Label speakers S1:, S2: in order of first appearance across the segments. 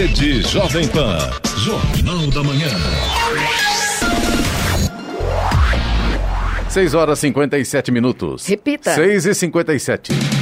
S1: Rede Jovem Pan. Jornal da Manhã.
S2: 6 horas e 57 minutos.
S3: Repita.
S2: 6 e 57.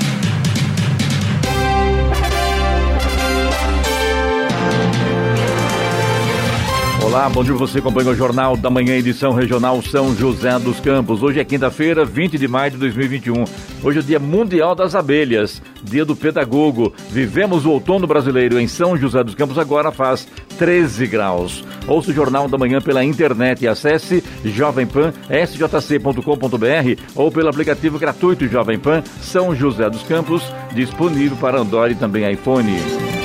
S2: Olá, bom dia você acompanha o Jornal da Manhã, edição regional São José dos Campos. Hoje é quinta-feira, 20 de maio de 2021. Hoje é o Dia Mundial das Abelhas, Dia do Pedagogo. Vivemos o outono brasileiro em São José dos Campos, agora faz 13 graus. Ouça o Jornal da Manhã pela internet e acesse jovempan.sjc.com.br ou pelo aplicativo gratuito Jovem Pan São José dos Campos, disponível para Android e também iPhone.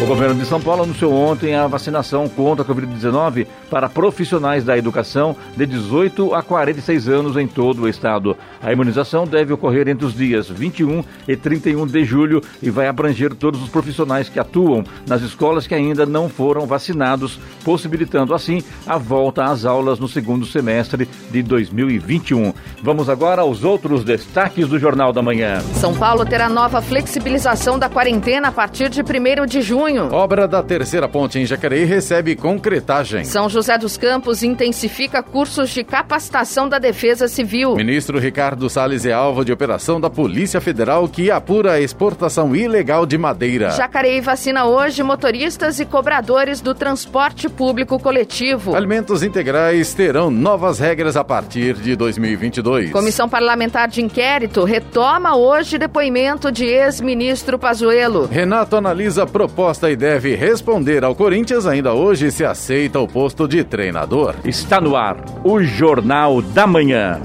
S2: O governo de São Paulo anunciou ontem a vacinação contra a Covid-19 para profissionais da educação de 18 a 46 anos em todo o estado. A imunização deve ocorrer entre os dias 21 e 31 de julho e vai abranger todos os profissionais que atuam nas escolas que ainda não foram vacinados, possibilitando assim a volta às aulas no segundo semestre de 2021. Vamos agora aos outros destaques do Jornal da Manhã.
S3: São Paulo terá nova flexibilização da quarentena a partir de 1 de junho.
S2: Obra da terceira ponte em Jacareí recebe concretagem.
S3: São José dos Campos intensifica cursos de capacitação da Defesa Civil.
S2: Ministro Ricardo Salles é alvo de operação da Polícia Federal que apura a exportação ilegal de madeira.
S3: Jacareí vacina hoje motoristas e cobradores do transporte público coletivo.
S2: Alimentos integrais terão novas regras a partir de 2022.
S3: Comissão Parlamentar de Inquérito retoma hoje depoimento de ex-ministro Pazuello.
S2: Renato analisa proposta e deve responder ao Corinthians ainda hoje se aceita o posto de treinador. Está no ar o Jornal da Manhã.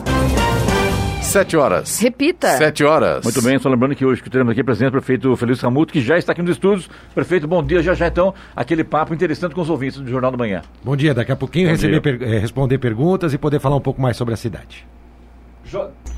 S2: Sete horas.
S3: Repita.
S2: Sete horas.
S4: Muito bem, só lembrando que hoje que teremos aqui presente o prefeito Feliz Ramuto, que já está aqui nos estúdios. Prefeito, bom dia. Já já então, aquele papo interessante com os ouvintes do Jornal da Manhã.
S5: Bom dia, daqui a pouquinho
S4: Bom
S5: receber per- eh, responder perguntas e poder falar um pouco mais sobre a cidade.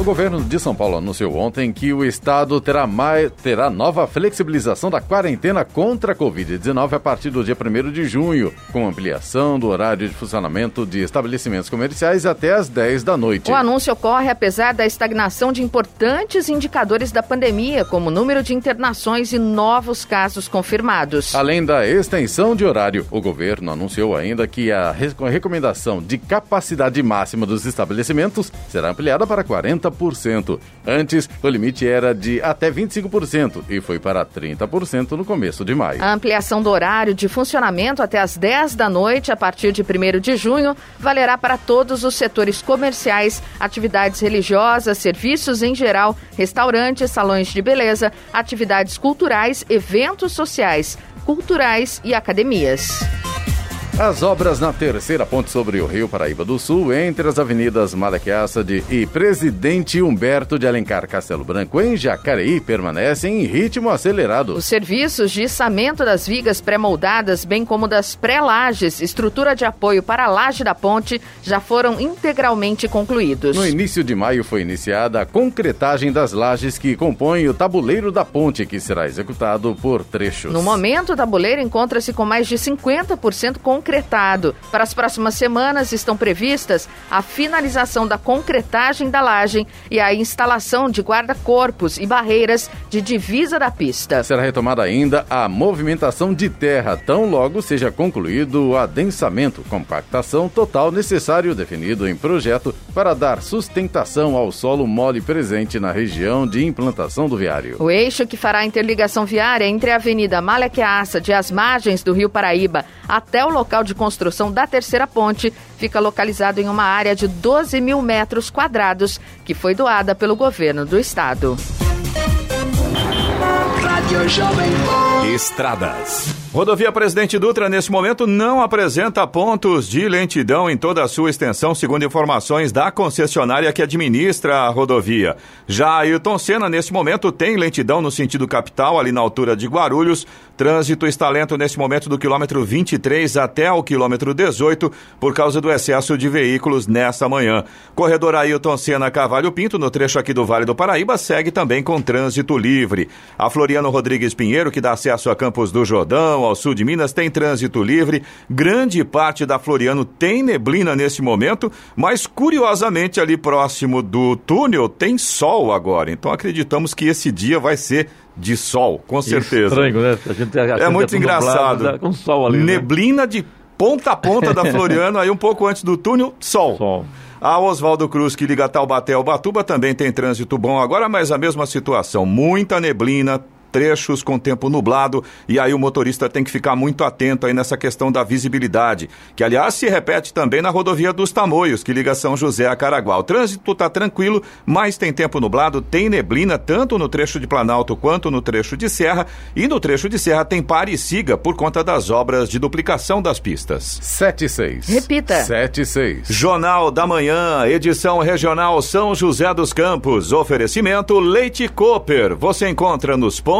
S2: O governo de São Paulo anunciou ontem que o estado terá, mais, terá nova flexibilização da quarentena contra a Covid-19 a partir do dia 1 de junho, com ampliação do horário de funcionamento de estabelecimentos comerciais até às 10 da noite.
S3: O anúncio ocorre apesar da estagnação de importantes indicadores da pandemia, como o número de internações e novos casos confirmados.
S2: Além da extensão de horário, o governo anunciou ainda que a re- recomendação de capacidade máxima dos estabelecimentos será ampliada para 40%. Antes, o limite era de até 25% e foi para 30% no começo de maio.
S3: A ampliação do horário de funcionamento até às 10 da noite, a partir de 1 de junho, valerá para todos os setores comerciais, atividades religiosas, serviços em geral, restaurantes, salões de beleza, atividades culturais, eventos sociais, culturais e academias.
S2: As obras na terceira ponte sobre o Rio Paraíba do Sul, entre as avenidas Malaquiaçade e Presidente Humberto de Alencar Castelo Branco, em Jacareí, permanecem em ritmo acelerado.
S3: Os serviços de içamento das vigas pré-moldadas, bem como das pré-lajes, estrutura de apoio para a laje da ponte, já foram integralmente concluídos.
S2: No início de maio foi iniciada a concretagem das lajes que compõem o tabuleiro da ponte, que será executado por trechos.
S3: No momento, o tabuleiro encontra-se com mais de 50% concretado. Para as próximas semanas estão previstas a finalização da concretagem da laje e a instalação de guarda-corpos e barreiras de divisa da pista.
S2: Será retomada ainda a movimentação de terra, tão logo seja concluído o adensamento, compactação total necessário definido em projeto para dar sustentação ao solo mole presente na região de implantação do viário.
S3: O eixo que fará a interligação viária entre a Avenida Malaquiaça de as margens do Rio Paraíba até o local de construção da terceira ponte fica localizado em uma área de 12 mil metros quadrados que foi doada pelo governo do estado.
S1: Estradas.
S6: Rodovia Presidente Dutra, nesse momento, não apresenta pontos de lentidão em toda a sua extensão, segundo informações da concessionária que administra a rodovia. Já Ayrton Senna, nesse momento, tem lentidão no sentido capital, ali na altura de Guarulhos. Trânsito está lento nesse momento do quilômetro 23 até o quilômetro 18, por causa do excesso de veículos nesta manhã. Corredor Ayrton Senna Cavalho Pinto, no trecho aqui do Vale do Paraíba, segue também com trânsito livre. A Floriano Rodrigues Pinheiro, que dá acesso a Campos do Jordão, ao sul de Minas, tem trânsito livre. Grande parte da Floriano tem neblina nesse momento, mas curiosamente ali próximo do túnel tem sol agora. Então acreditamos que esse dia vai ser de sol, com certeza.
S4: Estranho, né? A gente, a
S6: é muito engraçado.
S4: Nublado, com sol ali, né?
S6: Neblina né? de ponta a ponta da Floriano, aí um pouco antes do túnel, sol.
S4: Sol.
S6: A Oswaldo Cruz, que liga Taubaté ao Batuba, também tem trânsito bom agora, mas a mesma situação. Muita neblina, trechos com tempo nublado e aí o motorista tem que ficar muito atento aí nessa questão da visibilidade, que aliás se repete também na rodovia dos Tamoios, que liga São José a Caraguá. O trânsito está tranquilo, mas tem tempo nublado, tem neblina tanto no trecho de Planalto quanto no trecho de Serra e no trecho de Serra tem pare e siga por conta das obras de duplicação das pistas.
S1: 76.
S3: Repita.
S1: 76.
S6: Jornal da Manhã, edição regional São José dos Campos. Oferecimento Leite Cooper. Você encontra nos pontos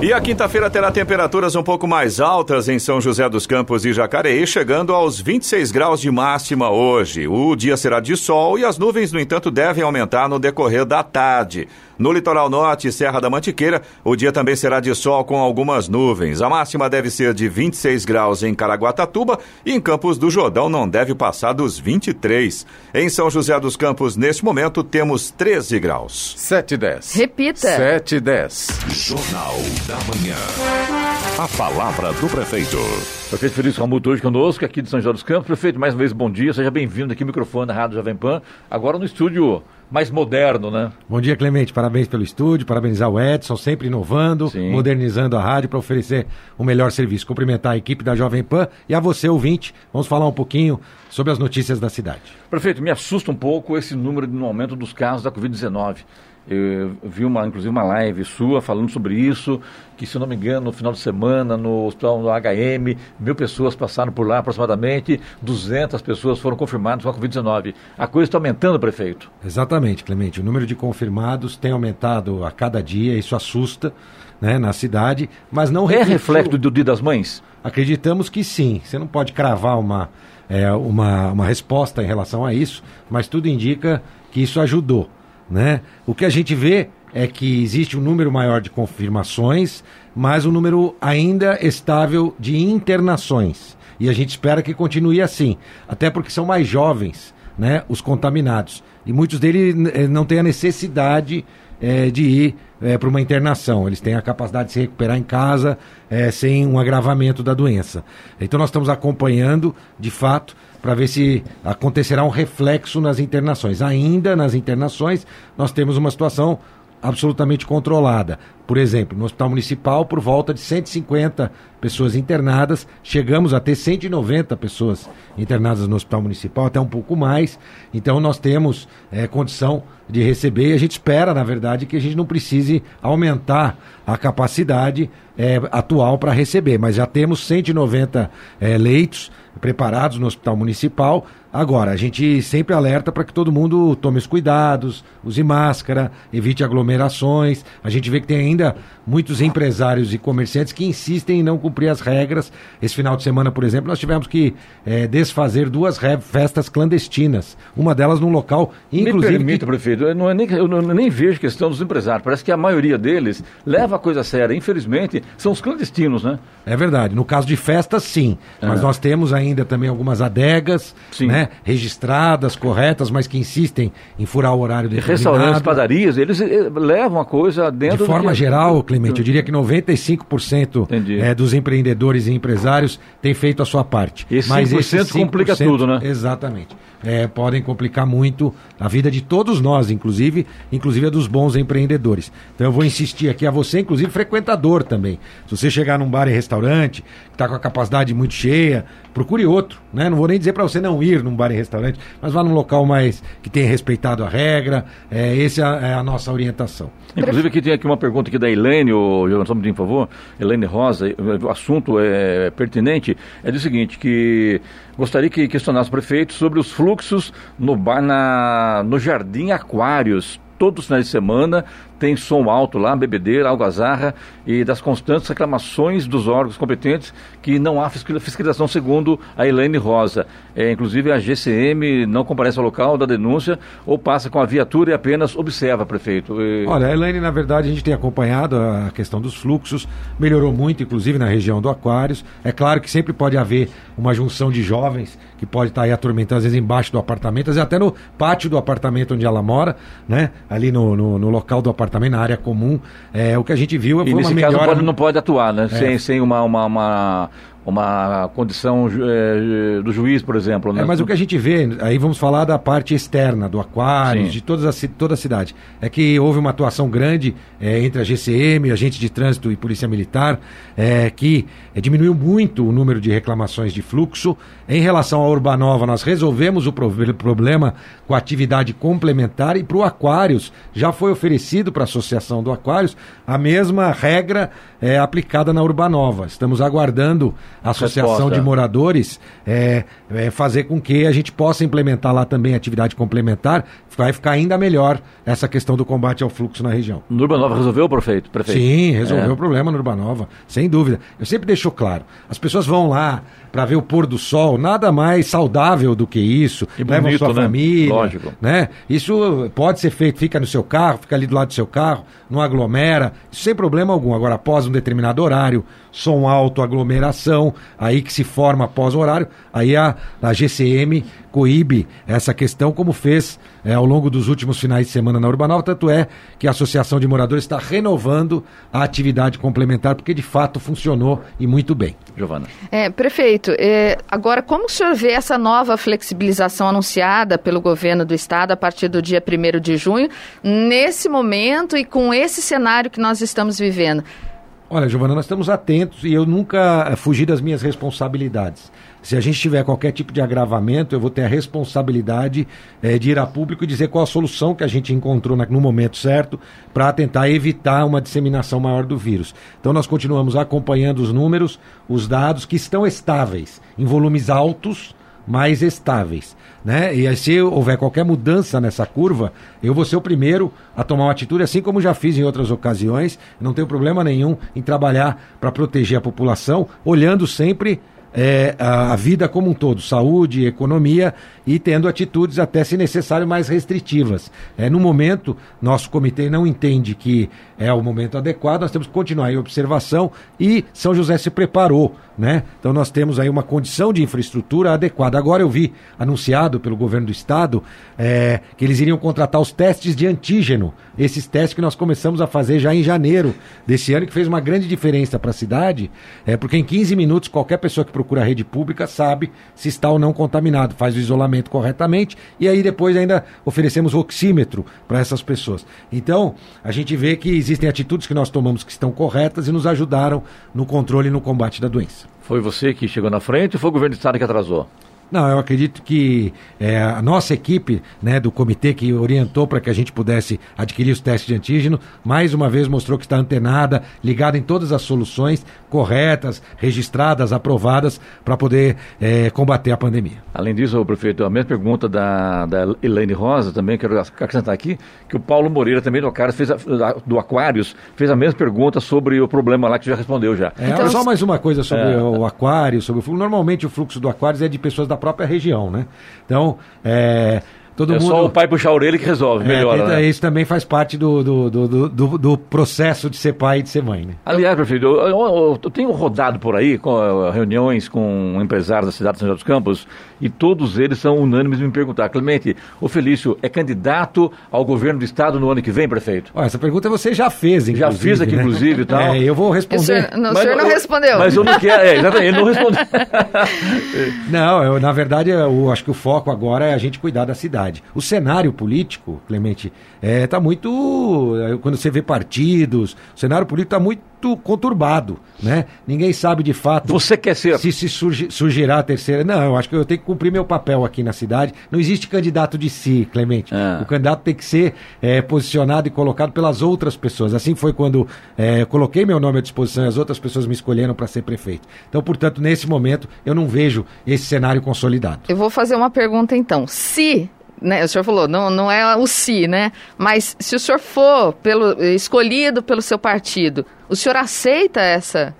S6: E a quinta-feira terá temperaturas um pouco mais altas em São José dos Campos e Jacareí, chegando aos 26 graus de máxima hoje. O dia será de sol e as nuvens, no entanto, devem aumentar no decorrer da tarde. No litoral norte e Serra da Mantiqueira, o dia também será de sol com algumas nuvens. A máxima deve ser de 26 graus em Caraguatatuba e em Campos do Jordão não deve passar dos 23. Em São José dos Campos, neste momento, temos 13 graus.
S1: 7 e 10.
S3: Repita.
S1: 7 e 10. Jornal da Manhã. A palavra do prefeito.
S4: Prefeito Felício Ramuto hoje conosco, aqui de São José dos Campos. Prefeito, mais uma vez, bom dia. Seja bem-vindo aqui ao microfone da Rádio Jovem Pan. Agora no estúdio mais moderno, né?
S5: Bom dia, Clemente. Parabéns pelo estúdio, parabenizar o Edson, sempre inovando,
S4: Sim.
S5: modernizando a rádio para oferecer um melhor serviço. Cumprimentar a equipe da Jovem Pan e a você, ouvinte. Vamos falar um pouquinho sobre as notícias da cidade.
S4: Prefeito, me assusta um pouco esse número no aumento dos casos da Covid-19. Eu vi uma, inclusive uma live sua falando sobre isso, que se não me engano, no final de semana, no hospital do HM, mil pessoas passaram por lá aproximadamente, 200 pessoas foram confirmadas com a Covid-19. A coisa está aumentando, prefeito?
S5: Exatamente, Clemente. O número de confirmados tem aumentado a cada dia, isso assusta né, na cidade, mas não
S4: É reflexo do Dia das Mães?
S5: Acreditamos que sim. Você não pode cravar uma, é, uma, uma resposta em relação a isso, mas tudo indica que isso ajudou. Né? O que a gente vê é que existe um número maior de confirmações, mas um número ainda estável de internações. E a gente espera que continue assim, até porque são mais jovens né, os contaminados. E muitos deles eh, não têm a necessidade eh, de ir eh, para uma internação. Eles têm a capacidade de se recuperar em casa eh, sem um agravamento da doença. Então nós estamos acompanhando, de fato, para ver se acontecerá um reflexo nas internações. Ainda nas internações, nós temos uma situação absolutamente controlada. Por exemplo, no Hospital Municipal, por volta de 150 pessoas internadas, chegamos a ter 190 pessoas internadas no Hospital Municipal, até um pouco mais. Então, nós temos é, condição de receber e a gente espera, na verdade, que a gente não precise aumentar a capacidade é, atual para receber. Mas já temos 190 é, leitos preparados no Hospital Municipal. Agora, a gente sempre alerta para que todo mundo tome os cuidados, use máscara, evite aglomerações. A gente vê que tem ainda muitos empresários e comerciantes que insistem em não cumprir as regras. Esse final de semana, por exemplo, nós tivemos que é, desfazer duas festas clandestinas. Uma delas num local, inclusive.
S4: Me permita, que... prefeito, eu, não é nem, eu não, nem vejo questão dos empresários. Parece que a maioria deles leva a coisa séria. Infelizmente, são os clandestinos, né?
S5: É verdade. No caso de festas, sim. Mas nós temos ainda também algumas adegas,
S4: Sim.
S5: né? Registradas, corretas, mas que insistem em furar o horário determinado.
S4: restaurantes, padarias, eles eh, levam a coisa dentro
S5: De forma
S4: que-
S5: geral, Clemente, eu diria que 95% é, dos empreendedores e empresários têm feito a sua parte.
S4: Esse Mas esse 5% complica tudo, né?
S5: Exatamente é, podem complicar muito a vida de todos nós, inclusive, inclusive a dos bons empreendedores. Então eu vou insistir aqui a você, inclusive frequentador também. Se você chegar num bar e restaurante, que está com a capacidade muito cheia, procure outro, né? Não vou nem dizer para você não ir num bar e restaurante, mas vá num local mais que tenha respeitado a regra. É, essa é a nossa orientação.
S4: Inclusive aqui tem aqui uma pergunta aqui da Elaine, o João, por favor, Elaine Rosa, o assunto é pertinente, é do seguinte, que gostaria que questionasse o prefeito sobre os fluxos no na, no Jardim Aquários. Todos os finais de semana, tem som alto lá, bebedeira, algazarra e das constantes reclamações dos órgãos competentes que não há fiscalização segundo a Elaine Rosa. É, inclusive a GCM não comparece ao local da denúncia ou passa com a viatura e apenas observa, prefeito.
S5: E... Olha, a Elaine, na verdade, a gente tem acompanhado a questão dos fluxos, melhorou muito, inclusive na região do Aquários. É claro que sempre pode haver uma junção de jovens que pode estar aí atormentando, às vezes embaixo do apartamento, às vezes até no pátio do apartamento onde ela mora, né? Ali no, no, no local do apartamento também na área comum. É, o que a gente viu
S4: e
S5: foi
S4: nesse uma melhora... caso pode, não pode atuar, né? É. Sem, sem uma, uma, uma uma condição é, do juiz, por exemplo. Né?
S5: É, mas o que a gente vê, aí vamos falar da parte externa, do aquário, Sim. de todas a, toda a cidade, é que houve uma atuação grande é, entre a GCM, agente de trânsito e polícia militar, é, que é, diminuiu muito o número de reclamações de fluxo. Em relação à Urbanova, nós resolvemos o pro problema com a atividade complementar e para o Aquários já foi oferecido para a Associação do Aquários a mesma regra é, aplicada na Urbanova. Estamos aguardando Associação Resposta. de Moradores é, é, fazer com que a gente possa implementar lá também atividade complementar. Vai ficar ainda melhor essa questão do combate ao fluxo na região.
S4: No Urbanova resolveu, prefeito? prefeito?
S5: Sim, resolveu é. o problema no Urbanova, sem dúvida. Eu sempre deixo claro, as pessoas vão lá para ver o pôr do sol, nada mais saudável do que isso.
S4: E levam sua né? família,
S5: Lógico. né? Isso pode ser feito, fica no seu carro, fica ali do lado do seu carro, não aglomera, sem problema algum. Agora, após um determinado horário, som alto, aglomeração, aí que se forma após o horário, aí a, a GCM coíbe essa questão, como fez é, ao longo dos últimos finais de semana na Urbanova, tanto é que a Associação de Moradores está renovando a atividade complementar, porque de fato funcionou e muito bem.
S3: Giovana. É, prefeito, é, agora como o senhor vê essa nova flexibilização anunciada pelo governo do estado a partir do dia 1 de junho, nesse momento e com esse cenário que nós estamos vivendo?
S5: Olha, Giovana, nós estamos atentos e eu nunca eh, fugi das minhas responsabilidades. Se a gente tiver qualquer tipo de agravamento, eu vou ter a responsabilidade é, de ir a público e dizer qual a solução que a gente encontrou na, no momento certo para tentar evitar uma disseminação maior do vírus. Então nós continuamos acompanhando os números, os dados que estão estáveis, em volumes altos, mais estáveis. Né? E aí, se houver qualquer mudança nessa curva, eu vou ser o primeiro a tomar uma atitude, assim como já fiz em outras ocasiões. Não tenho problema nenhum em trabalhar para proteger a população, olhando sempre é, a, vida como um todo, saúde, economia e tendo atitudes até, se necessário, mais restritivas. É, no momento, nosso comitê não entende que é o momento adequado, nós temos que continuar em observação e São José se preparou, né? Então nós temos aí uma condição de infraestrutura adequada. Agora eu vi anunciado pelo governo do estado é, que eles iriam contratar os testes de antígeno, esses testes que nós começamos a fazer já em janeiro desse ano, que fez uma grande diferença para a cidade, é, porque em 15 minutos qualquer pessoa que procura a rede pública sabe se está ou não contaminado, faz o isolamento corretamente e aí depois ainda oferecemos oxímetro para essas pessoas. Então, a gente vê que existem atitudes que nós tomamos que estão corretas e nos ajudaram no controle e no combate da doença.
S4: Foi você que chegou na frente ou foi o governo do estado que atrasou?
S5: Não, eu acredito que é, a nossa equipe né, do comitê que orientou para que a gente pudesse adquirir os testes de antígeno, mais uma vez mostrou que está antenada, ligada em todas as soluções corretas, registradas, aprovadas, para poder é, combater a pandemia.
S4: Além disso, prefeito, a mesma pergunta da, da Elaine Rosa também, quero acrescentar aqui, que o Paulo Moreira também do Aquários, fez a, do Aquários fez a mesma pergunta sobre o problema lá que já respondeu já.
S5: É, então, só mais uma coisa sobre é, o Aquário, sobre o fluxo. Normalmente o fluxo do Aquários é de pessoas da própria região, né? Então, é,
S4: Todo é mundo... só o pai puxar a orelha que resolve, é, melhora.
S5: Tenta, né? Isso também faz parte do, do, do, do, do processo de ser pai e de ser mãe, né?
S4: Aliás, prefeito, eu, eu, eu, tenho rodado por aí com uh, reuniões com empresários da cidade de São José dos Campos e todos eles são unânimes em me perguntar, Clemente, o Felício é candidato ao governo do estado no ano que vem, prefeito?
S5: Olha, essa pergunta você já fez,
S4: inclusive. Já fiz aqui, né? inclusive, e tal. É,
S5: eu vou responder. O
S3: senhor não, mas, o senhor não respondeu.
S4: Mas eu não quero, é, exatamente, ele não respondeu.
S5: não, eu, na verdade, eu acho que o foco agora é a gente cuidar da cidade. O cenário político, Clemente, está é, tá muito. É, quando você vê partidos, o cenário político está muito conturbado, né? Ninguém sabe de fato.
S4: Você quer ser.
S5: Se, se surgi, surgirá a terceira. Não, eu acho que eu tenho que cumprir meu papel aqui na cidade. Não existe candidato de si, Clemente. Ah. O candidato tem que ser é, posicionado e colocado pelas outras pessoas. Assim foi quando é, coloquei meu nome à disposição e as outras pessoas me escolheram para ser prefeito. Então, portanto, nesse momento, eu não vejo esse cenário consolidado.
S3: Eu vou fazer uma pergunta então. Se né, o senhor falou, não, não é o si, né? Mas se o senhor for pelo, escolhido pelo seu partido, o senhor aceita essa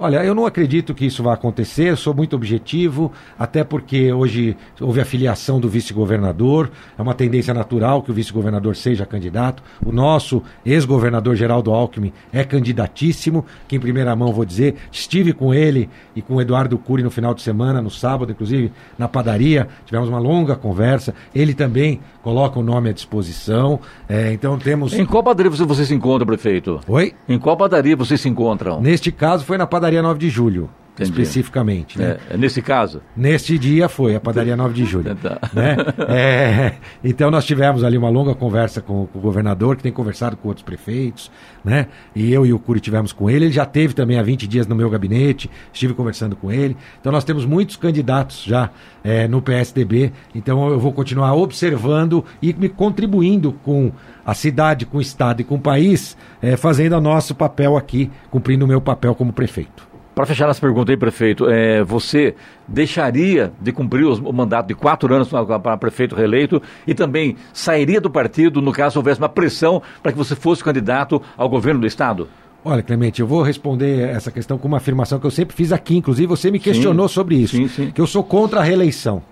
S5: Olha, eu não acredito que isso vá acontecer, sou muito objetivo, até porque hoje houve a filiação do vice-governador, é uma tendência natural que o vice-governador seja candidato. O nosso ex-governador Geraldo Alckmin é candidatíssimo, que em primeira mão vou dizer, estive com ele e com o Eduardo Cury no final de semana, no sábado, inclusive, na padaria, tivemos uma longa conversa, ele também coloca o nome à disposição, é, então temos...
S4: Em qual padaria você se encontra, prefeito?
S5: Oi?
S4: Em qual padaria vocês se encontram?
S5: Neste caso foi na padaria padaria 9 de julho. Entendi. especificamente. Né?
S4: É, é, nesse caso?
S5: Neste dia foi, a padaria 9 de julho. Tá. né? É, então nós tivemos ali uma longa conversa com, com, o governador, que tem conversado com outros prefeitos, né? E eu e o Curi tivemos com ele. Ele já teve também há 20 dias no meu gabinete, estive conversando com ele. Então nós temos muitos candidatos já é, no PSDB. Então eu vou continuar observando e me contribuindo com a cidade, com o Estado e com o país, é, fazendo o nosso papel aqui, cumprindo o meu papel como prefeito.
S4: Para fechar as perguntas aí, prefeito, é, você deixaria de cumprir os, o mandato de quatro anos para prefeito reeleito e também sairia do partido no caso houvesse uma pressão para que você fosse candidato ao governo do Estado?
S5: Olha, Clemente, eu vou responder essa questão com uma afirmação que eu sempre fiz aqui, inclusive você me questionou sim, sobre isso, sim, sim. que eu sou contra a reeleição.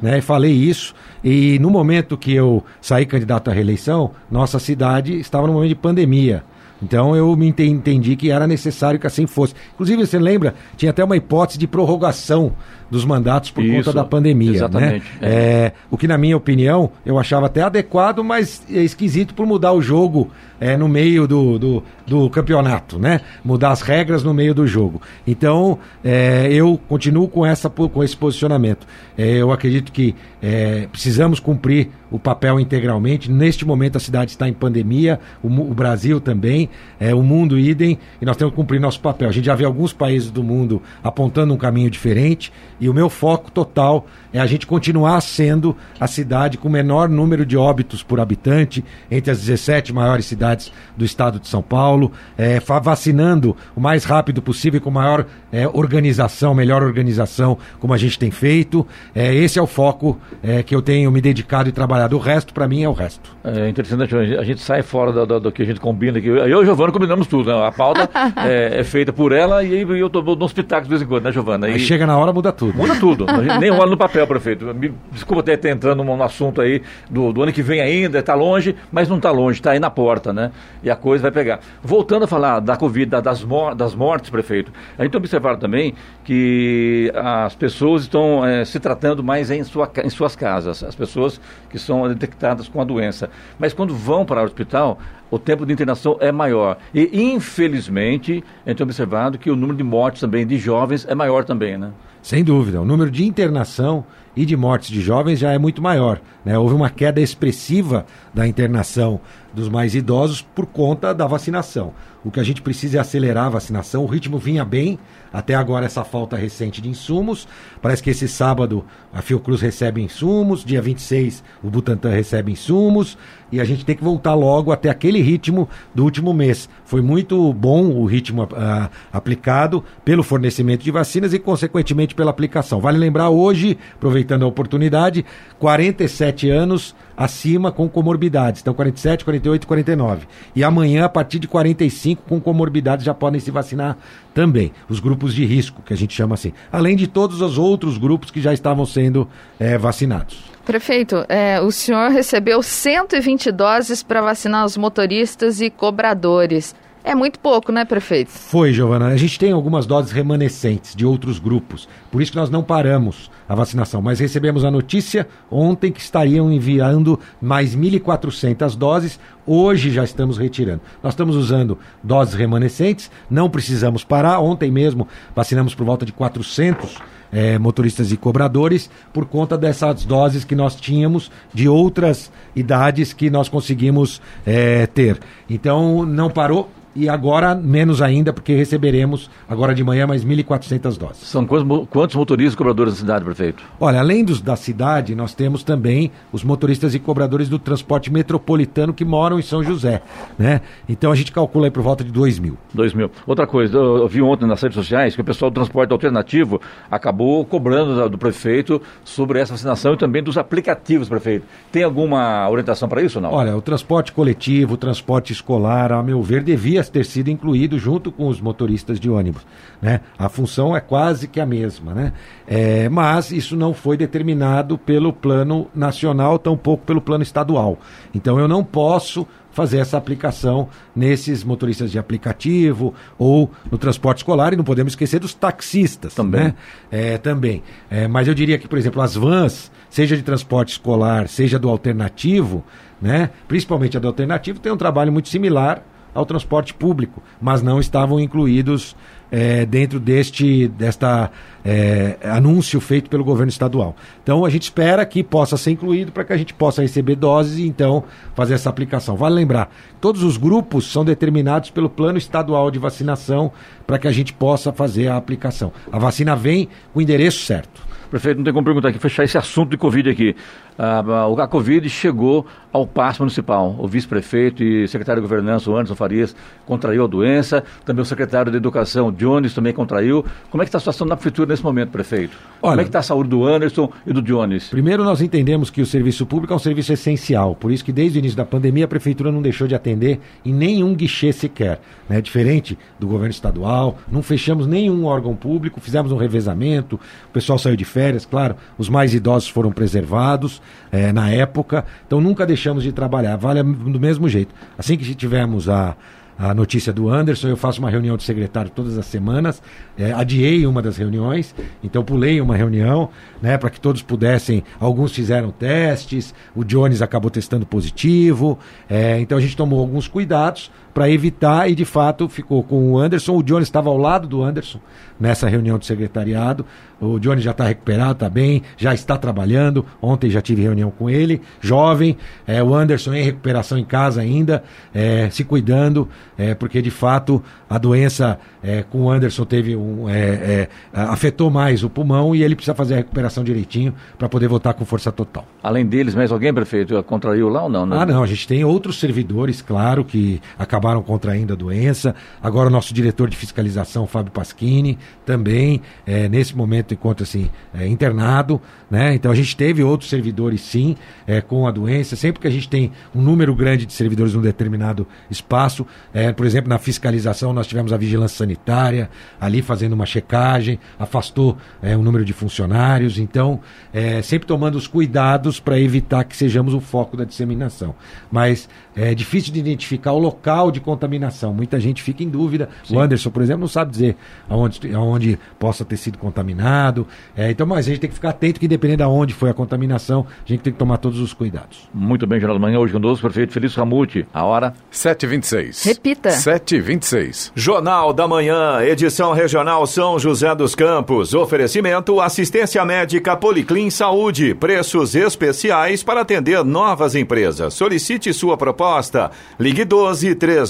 S5: Né, falei isso, e no momento que eu saí candidato à reeleição, nossa cidade estava no momento de pandemia. Então eu me entendi que era necessário que assim fosse. Inclusive, você lembra, tinha até uma hipótese de prorrogação dos mandatos por Isso, conta da pandemia. Né? Exatamente. Né? É. É, o que, na minha opinião, eu achava até adequado, mas é esquisito por mudar o jogo é, no meio do, do, do, campeonato, né? Mudar as regras no meio do jogo. Então, é, eu continuo com, essa, com esse posicionamento. É, eu acredito que é, precisamos cumprir o papel integralmente. Neste momento, a cidade está em pandemia, o, o Brasil também, é, o mundo idem, e nós temos que cumprir nosso papel. A gente já vê alguns países do mundo apontando um caminho diferente, e o meu foco total é a gente continuar sendo a cidade com o menor número de óbitos por habitante entre as 17 maiores cidades do estado de São Paulo, é, vacinando o mais rápido possível com maior é, organização, melhor organização, como a gente tem feito. É, esse é o foco é, que eu tenho me dedicado e trabalhado. O resto, para mim, é o resto.
S4: É interessante, a gente sai fora do, do, do que a gente combina aqui. Eu e o Giovana combinamos tudo, né? A pauta é, é, feita por ela e eu estou no hospital de vez em quando, né, Giovana?
S5: E... chega na hora, muda tudo.
S4: Muda tudo. A nem olha no papel prefeito. Me, desculpa até estar entrando no assunto aí do, do ano que vem ainda, está longe, mas não está longe, está aí na porta, né? E a coisa vai pegar. Voltando a falar da Covid, da, das, mor das mortes, prefeito, a gente observaram também que as pessoas estão é, se tratando mais em, sua, em suas casas, as pessoas que são detectadas com a doença. Mas quando vão para o hospital, o tempo de internação é maior. E, infelizmente, a gente tem observado que o número de mortes também de jovens é maior também, né?
S5: Sem dúvida. O número de internação e de mortes de jovens já é muito maior. Né? Houve uma queda expressiva da internação dos mais idosos por conta da vacinação. O que a gente precisa é acelerar a vacinação. O ritmo vinha bem, até agora essa falta recente de insumos. Parece que esse sábado a Fiocruz recebe insumos, dia 26 o Butantan recebe insumos, e a gente tem que voltar logo até aquele ritmo do último mês. Foi muito bom o ritmo uh, aplicado pelo fornecimento de vacinas e, consequentemente, pela aplicação. Vale lembrar hoje, aproveitando a oportunidade, 47 anos acima com comorbidades. Então, 47, 48 e 49. E amanhã, a partir de 45, com comorbidades, já podem se vacinar também. Os grupos de risco, que a gente chama assim. Além de todos os outros grupos que já estavam sendo é, vacinados.
S3: Prefeito, é, o senhor recebeu 120 doses para vacinar os motoristas e cobradores. É muito pouco, né, prefeito?
S5: Foi, Giovana. A gente tem algumas doses remanescentes de outros grupos. Por isso que nós não paramos a vacinação. Mas recebemos a notícia ontem que estariam enviando mais 1.400 doses. Hoje já estamos retirando. Nós estamos usando doses remanescentes, não precisamos parar. Ontem mesmo vacinamos por volta de 400 é, motoristas e cobradores por conta dessas doses que nós tínhamos de outras idades que nós conseguimos é, ter. Então não parou, e agora menos ainda, porque receberemos agora de manhã mais 1.400 doses.
S4: São quantos, quantos motoristas e cobradores da cidade, prefeito?
S5: Olha, além dos da cidade, nós temos também os motoristas e cobradores do transporte metropolitano que moram em São José, né? Então a gente calcula aí por volta de 2 mil.
S4: 2 mil. Outra coisa, eu vi ontem nas redes sociais que o pessoal do transporte alternativo acabou cobrando do prefeito sobre essa vacinação e também dos aplicativos, prefeito. Tem alguma orientação para isso ou não?
S5: Olha, o transporte coletivo, o transporte escolar, a meu ver, devia ter sido incluído junto com os motoristas de ônibus. Né? A função é quase que a mesma, né? É, mas isso não foi determinado pelo plano nacional, tampouco pelo plano estadual. Então eu não posso fazer essa aplicação nesses motoristas de aplicativo ou no transporte escolar e não podemos esquecer dos taxistas também. Né? É, também. É, mas eu diria que, por exemplo, as vans, seja de transporte escolar, seja do alternativo, né? principalmente a do alternativo, tem um trabalho muito similar ao transporte público, mas não estavam incluídos é, dentro deste desta é, anúncio feito pelo governo estadual. Então a gente espera que possa ser incluído para que a gente possa receber doses e então fazer essa aplicação. Vale lembrar, todos os grupos são determinados pelo plano estadual de vacinação para que a gente possa fazer a aplicação. A vacina vem com o endereço certo.
S4: Prefeito, não tem como perguntar aqui, fechar esse assunto de Covid aqui. Ah, a Covid chegou ao Paço Municipal. O vice-prefeito e secretário de Governança, o Anderson Farias, contraiu a doença. Também o secretário de Educação, Jones, também contraiu. Como é que está a situação na prefeitura nesse momento, prefeito? Olha, Como é que está a saúde do Anderson e do Jones?
S5: Primeiro, nós entendemos que o serviço público é um serviço essencial. Por isso que desde o início da pandemia a prefeitura não deixou de atender em nenhum guichê sequer. Né? Diferente do governo estadual, não fechamos nenhum órgão público, fizemos um revezamento, o pessoal saiu de férias, claro, os mais idosos foram preservados é, na época, então nunca deixamos de trabalhar, vale do mesmo jeito. Assim que tivermos a, a notícia do Anderson, eu faço uma reunião de secretário todas as semanas, é, adiei uma das reuniões, então pulei uma reunião, né, para que todos pudessem, alguns fizeram testes, o Jones acabou testando positivo, é, então a gente tomou alguns cuidados para evitar e de fato ficou com o Anderson, o Jones estava ao lado do Anderson nessa reunião de secretariado, o Johnny já está recuperado, está bem, já está trabalhando. Ontem já tive reunião com ele, jovem. É, o Anderson em recuperação em casa ainda, é, se cuidando, é, porque de fato a doença é, com o Anderson teve um, é, é, afetou mais o pulmão e ele precisa fazer a recuperação direitinho para poder voltar com força total.
S4: Além deles, mais alguém, prefeito, contraiu lá ou não?
S5: não? Ah, não, a gente tem outros servidores, claro, que acabaram contraindo a doença. Agora o nosso diretor de fiscalização, Fábio Pasquini, também, nesse momento encontra-se é, internado, né? Então a gente teve outros servidores sim é, com a doença. Sempre que a gente tem um número grande de servidores num determinado espaço, é, por exemplo, na fiscalização nós tivemos a vigilância sanitária ali fazendo uma checagem, afastou é, um número de funcionários. Então, é, sempre tomando os cuidados para evitar que sejamos o foco da disseminação. Mas é difícil de identificar o local de contaminação. Muita gente fica em dúvida. Sim. O Anderson, por exemplo, não sabe dizer aonde, aonde possa ter sido contaminado. É, então, mas a gente tem que ficar atento que dependendo de onde foi a contaminação, a gente tem que tomar todos os cuidados.
S4: Muito bem, Jornal da Manhã, hoje conosco, prefeito Felício Ramute. A hora?
S6: 7h26.
S3: Repita.
S6: 7h26. Jornal da Manhã, edição regional São José dos Campos. Oferecimento assistência médica Policlin Saúde. Preços especiais para atender novas empresas. Solicite sua proposta. Ligue 12 3942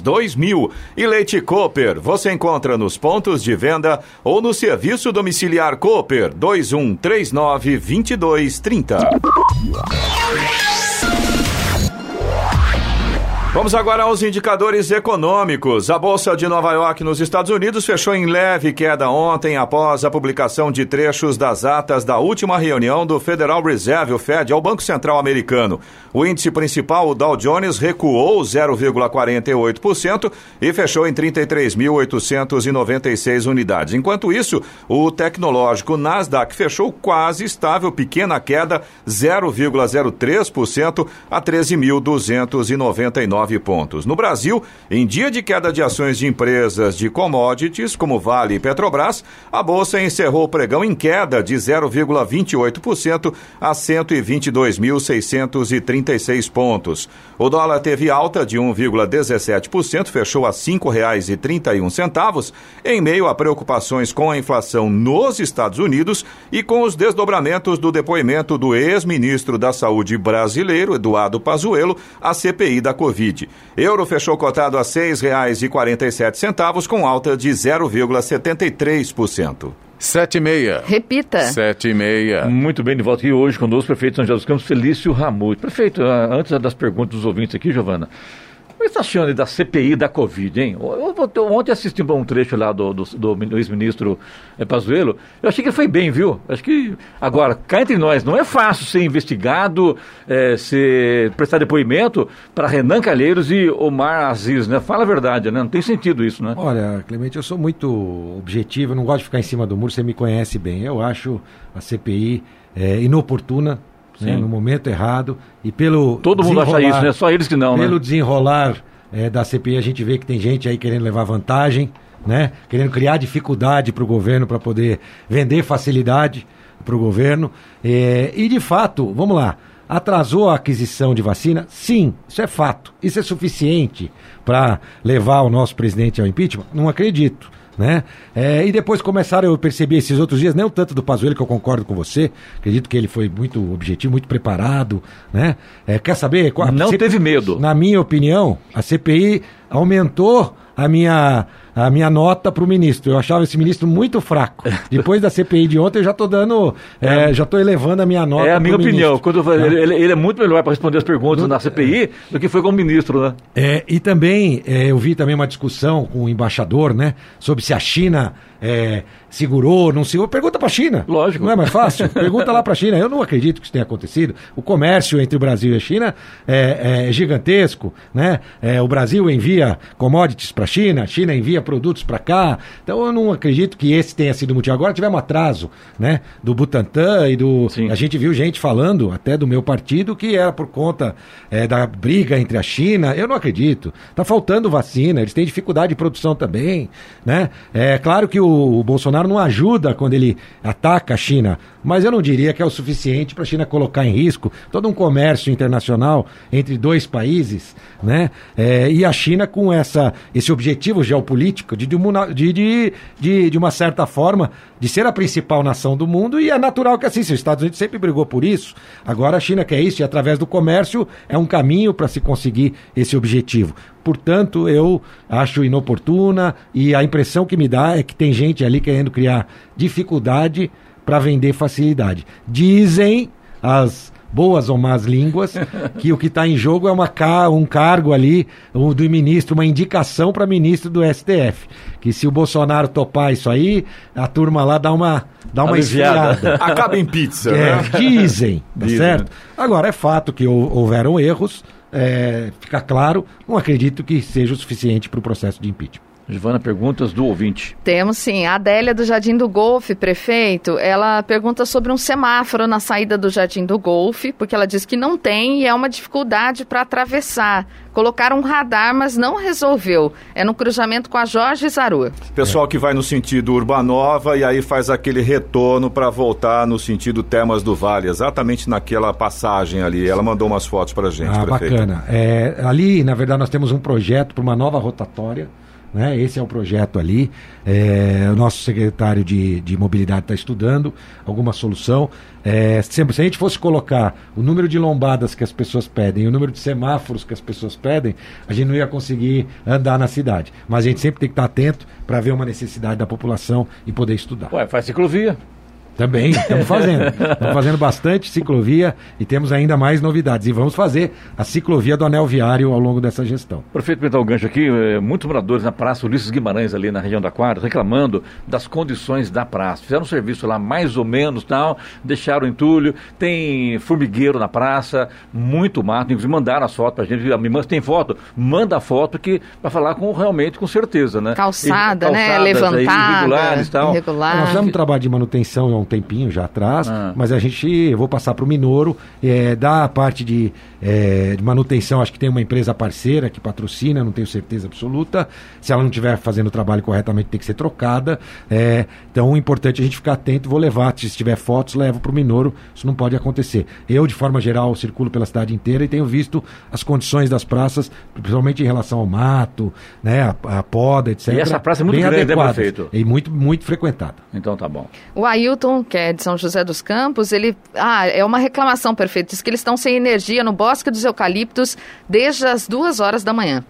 S6: 2000. E Leite Cooper. Você encontra nos pontos de venda ou no serviço domiciliar Cooper 2139 2230. Vamos agora aos indicadores econômicos. A Bolsa de Nova York, nos Estados Unidos, fechou em leve queda ontem após a publicação de trechos das atas da última reunião do Federal Reserve, o Fed, ao Banco Central Americano. O índice principal, o Dow Jones, recuou 0,48% e fechou em 33.896 unidades. Enquanto isso, o tecnológico Nasdaq fechou quase estável, pequena queda, 0,03% a 13.299 pontos. No Brasil, em dia de queda de ações de empresas de commodities, como Vale e Petrobras, a bolsa encerrou o pregão em queda de 0,28% a 122.636 pontos. O dólar teve alta de 1,17%, fechou a R$ 5,31, em meio a preocupações com a inflação nos Estados Unidos e com os desdobramentos do depoimento do ex-ministro da Saúde brasileiro, Eduardo Pazuello, à CPI da Covid. Euro fechou cotado a R$ 6,47, com alta de 0,73%.
S1: Sete e meia.
S3: Repita.
S1: Sete e meia.
S4: Muito bem, de volta aqui hoje conosco, o prefeito de São José dos Campos, Felício Ramute. Prefeito, antes das perguntas dos ouvintes aqui, Giovana, é está achando da CPI da Covid, hein? Eu, eu, eu, ontem assisti um trecho lá do, do, do ex-ministro é, Pazuello. Eu achei que ele foi bem, viu? Acho que, agora, cá entre nós, não é fácil ser investigado, é, ser, prestar depoimento para Renan Calheiros e Omar Aziz, né? Fala a verdade, né? Não tem sentido isso, né?
S5: Olha, Clemente, eu sou muito objetivo, não gosto de ficar em cima do muro, você me conhece bem. Eu acho a CPI é, inoportuna, né, no momento errado e pelo
S4: todo mundo acha isso, né? Só eles que não,
S5: pelo
S4: né?
S5: desenrolar é, da CPI a gente vê que tem gente aí querendo levar vantagem, né? Querendo criar dificuldade para o governo para poder vender facilidade para o governo é, e de fato, vamos lá. Atrasou a aquisição de vacina? Sim, isso é fato. Isso é suficiente para levar o nosso presidente ao impeachment? Não acredito né? É, e depois começaram, eu percebi esses outros dias, nem o tanto do Pazuello, que eu concordo com você, acredito que ele foi muito objetivo, muito preparado, né? É, quer saber?
S4: Não teve medo.
S5: Na minha opinião, a CPI aumentou a minha a minha nota para o ministro. Eu achava esse ministro muito fraco. Depois da CPI de ontem, eu já estou dando, é, é, já estou elevando a minha nota.
S4: É a minha opinião. Quando eu, é. ele, ele, é muito melhor para responder as perguntas na CPI do que foi como ministro, né?
S5: É, e também é, eu vi também uma discussão com o embaixador, né, sobre se a China é, segurou, não segurou. Pergunta para a China.
S4: Lógico.
S5: Não é mais fácil? Pergunta lá para a China. Eu não acredito que isso tenha acontecido. O comércio entre o Brasil e a China é, é gigantesco, né? É, o Brasil envia commodities para a China, a China envia produtos para cá. Então eu não acredito que esse tenha sido o motivo. Agora tivemos atraso, né? Do Butantan e do. Sim. A gente viu gente falando, até do meu partido, que era por conta é, da briga entre a China. Eu não acredito. Tá faltando vacina, eles têm dificuldade de produção também, né? É claro que o o, Bolsonaro não ajuda quando ele ataca a China, mas eu não diria que é o suficiente para a China colocar em risco todo um comércio internacional entre dois países, né? É, e a China com essa, esse objetivo geopolítico de, de, de, de, uma certa forma de ser a principal nação do mundo e é natural que assim, os Estados Unidos sempre brigou por isso. Agora a China quer isso e através do comércio é um caminho para se conseguir esse objetivo. Portanto, eu acho inoportuna e a impressão que me dá é que tem gente ali querendo criar dificuldade para vender facilidade. Dizem as boas ou más línguas, que o que está em jogo é uma, um cargo ali um, do ministro, uma indicação para ministro do STF. Que se o Bolsonaro topar isso aí, a turma lá dá uma, dá uma esfriada.
S6: Acaba em pizza,
S5: é,
S6: né?
S5: Dizem, tá dizem. certo? Agora, é fato que houveram erros, é, fica claro, não acredito que seja o suficiente para o processo de impeachment.
S4: Giovana, perguntas do ouvinte.
S3: Temos sim. A Adélia do Jardim do Golfe, prefeito, ela pergunta sobre um semáforo na saída do Jardim do Golfe, porque ela diz que não tem e é uma dificuldade para atravessar. Colocaram um radar, mas não resolveu. É no cruzamento com a Jorge Zaru.
S6: Pessoal que vai no sentido Urbanova e aí faz aquele retorno para voltar no sentido Termas do Vale, exatamente naquela passagem ali. Ela mandou umas fotos para gente.
S5: Ah, prefeito. bacana. É, ali, na verdade, nós temos um projeto para uma nova rotatória né? Esse é o projeto ali. É, o nosso secretário de, de mobilidade está estudando alguma solução. É, sempre, se a gente fosse colocar o número de lombadas que as pessoas pedem o número de semáforos que as pessoas pedem, a gente não ia conseguir andar na cidade. Mas a gente sempre tem que estar atento para ver uma necessidade da população e poder estudar.
S4: Ué, faz ciclovia.
S5: Também, estamos fazendo. estamos fazendo bastante ciclovia e temos ainda mais novidades. E vamos fazer a ciclovia do anel viário ao longo dessa gestão.
S4: Prefeito o Gancho aqui, eh, muitos moradores na Praça Ulisses Guimarães, ali na região da Quadra, reclamando das condições da praça. Fizeram um serviço lá mais ou menos, tal, deixaram entulho, tem formigueiro na praça, muito mato, inclusive mandaram as fotos pra gente, a minha tem foto, manda a foto que para falar com realmente com certeza, né?
S3: Calçada, e, né? Levantada,
S4: irregulares, tal.
S3: Irregular.
S5: Nós fizemos um trabalho de manutenção há um tempinho já atrás, ah. mas a gente, eu vou passar para o Minoro, é, da parte de, é, de, manutenção, acho que tem uma empresa parceira que patrocina, não tenho certeza absoluta. Se ela não estiver fazendo o trabalho corretamente, tem que ser trocada. É, então, o importante é a gente ficar atento, vou levar, se tiver fotos, levo para o Minoro, isso não pode acontecer. Eu, de forma geral, circulo pela cidade inteira e tenho visto as condições das praças, principalmente em relação ao mato, né, a, a poda, etc.
S4: E essa praça é muito grande, né, prefeito?
S5: E muito, muito frequentada.
S4: Então tá bom.
S3: O Ailton, que é de São José dos Campos, ele. Ah, é uma reclamação, perfeito. Diz que eles estão sem energia no Bosque dos Eucaliptos desde as duas horas da manhã.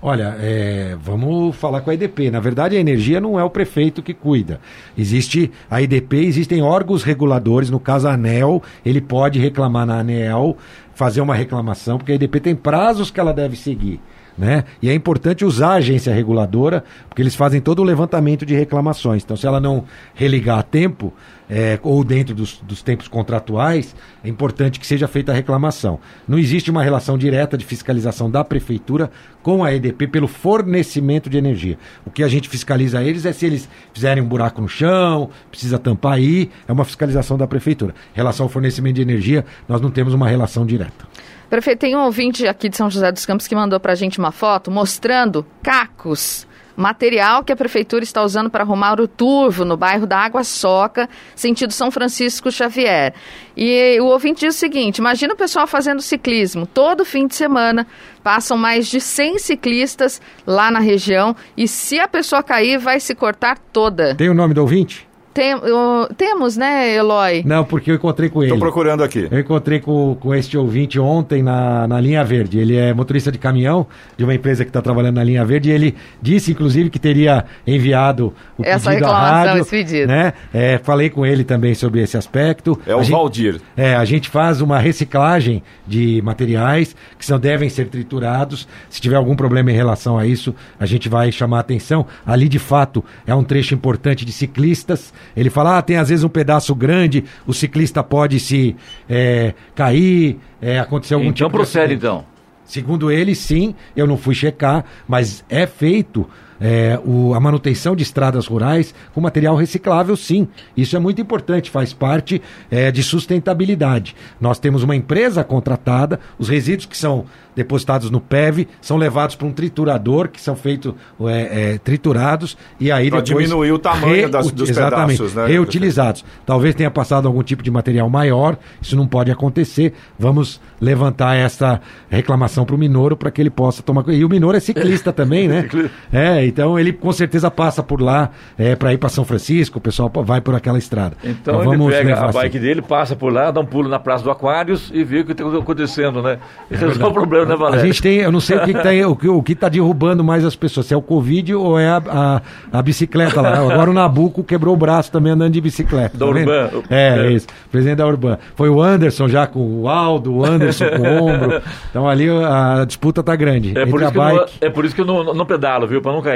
S5: Olha, é, vamos falar com a EDP. Na verdade, a energia não é o prefeito que cuida. Existe a EDP, existem órgãos reguladores, no caso a ANEL, ele pode reclamar na ANEL, fazer uma reclamação, porque a EDP tem prazos que ela deve seguir. Né? E é importante usar a agência reguladora, porque eles fazem todo o levantamento de reclamações. Então, se ela não religar a tempo, é, ou dentro dos, dos, tempos contratuais, é importante que seja feita a reclamação. Não existe uma relação direta de fiscalização da prefeitura com a EDP pelo fornecimento de energia. O que a gente fiscaliza eles é se eles fizerem um buraco no chão, precisa tampar aí, é uma fiscalização da prefeitura. Em relação ao fornecimento de energia, nós não temos uma relação direta.
S3: Prefeito, tem um ouvinte aqui de São José dos Campos que mandou para a gente uma foto mostrando cacos, material que a prefeitura está usando para arrumar o turvo no bairro da Água Soca, sentido São Francisco Xavier. E o ouvinte diz o seguinte: imagina o pessoal fazendo ciclismo todo fim de semana, passam mais de 100 ciclistas lá na região e se a pessoa cair, vai se cortar toda.
S5: Tem o nome do ouvinte?
S3: Tem, uh, temos, né, Eloy?
S5: Não, porque eu encontrei com ele.
S6: Estou procurando aqui.
S5: Eu encontrei com, com este ouvinte ontem na, na linha verde. Ele é motorista de caminhão de uma empresa que está trabalhando na linha verde e ele disse, inclusive, que teria enviado o
S3: Essa
S5: pedido à rádio.
S3: Esse pedido.
S5: Né? É, falei com ele também sobre esse aspecto.
S6: É o
S5: gente,
S6: Valdir.
S5: É, a gente faz uma reciclagem de materiais que são, devem ser triturados. Se tiver algum problema em relação a isso, a gente vai chamar a atenção. Ali, de fato, é um trecho importante de ciclistas ele fala, ah, tem às vezes um pedaço grande, o ciclista pode se é, cair, é, acontecer algum
S4: então
S5: tipo
S4: Então procede, então.
S5: Segundo ele, sim, eu não fui checar, mas é feito é, o, a manutenção de estradas rurais com material reciclável, sim. Isso é muito importante, faz parte é, de sustentabilidade. Nós temos uma empresa contratada, os resíduos que são depositados no PEV, são levados para um triturador, que são feitos é, é, triturados e aí
S6: pra
S5: depois...
S6: diminuir o tamanho das, dos
S5: exatamente,
S6: pedaços, né?
S5: Reutilizados. Talvez tenha passado algum tipo de material maior, isso não pode acontecer. Vamos levantar essa reclamação para o Minoro para que ele possa tomar... E o Minoro é ciclista também, né? É, então ele com certeza passa por lá é, para ir para São Francisco, o pessoal vai por aquela estrada.
S4: Então, então vamos ele pega a bike assim. dele, passa por lá, dá um pulo na Praça do Aquários e vê o que está acontecendo, né? Esse é, é o problema né,
S5: Valério? A gente tem, eu não sei o que está o que, o que tá derrubando mais as pessoas, se é o Covid ou é a, a, a bicicleta lá. Agora o Nabuco quebrou o braço também andando de bicicleta.
S4: Da tá Urban.
S5: É, é, isso. Presidente da Urban. Foi o Anderson já com o Aldo, o Anderson com o ombro. Então ali a disputa tá grande.
S4: É por, isso que bike... não, é por isso que eu não, não pedalo, viu? Para não cair.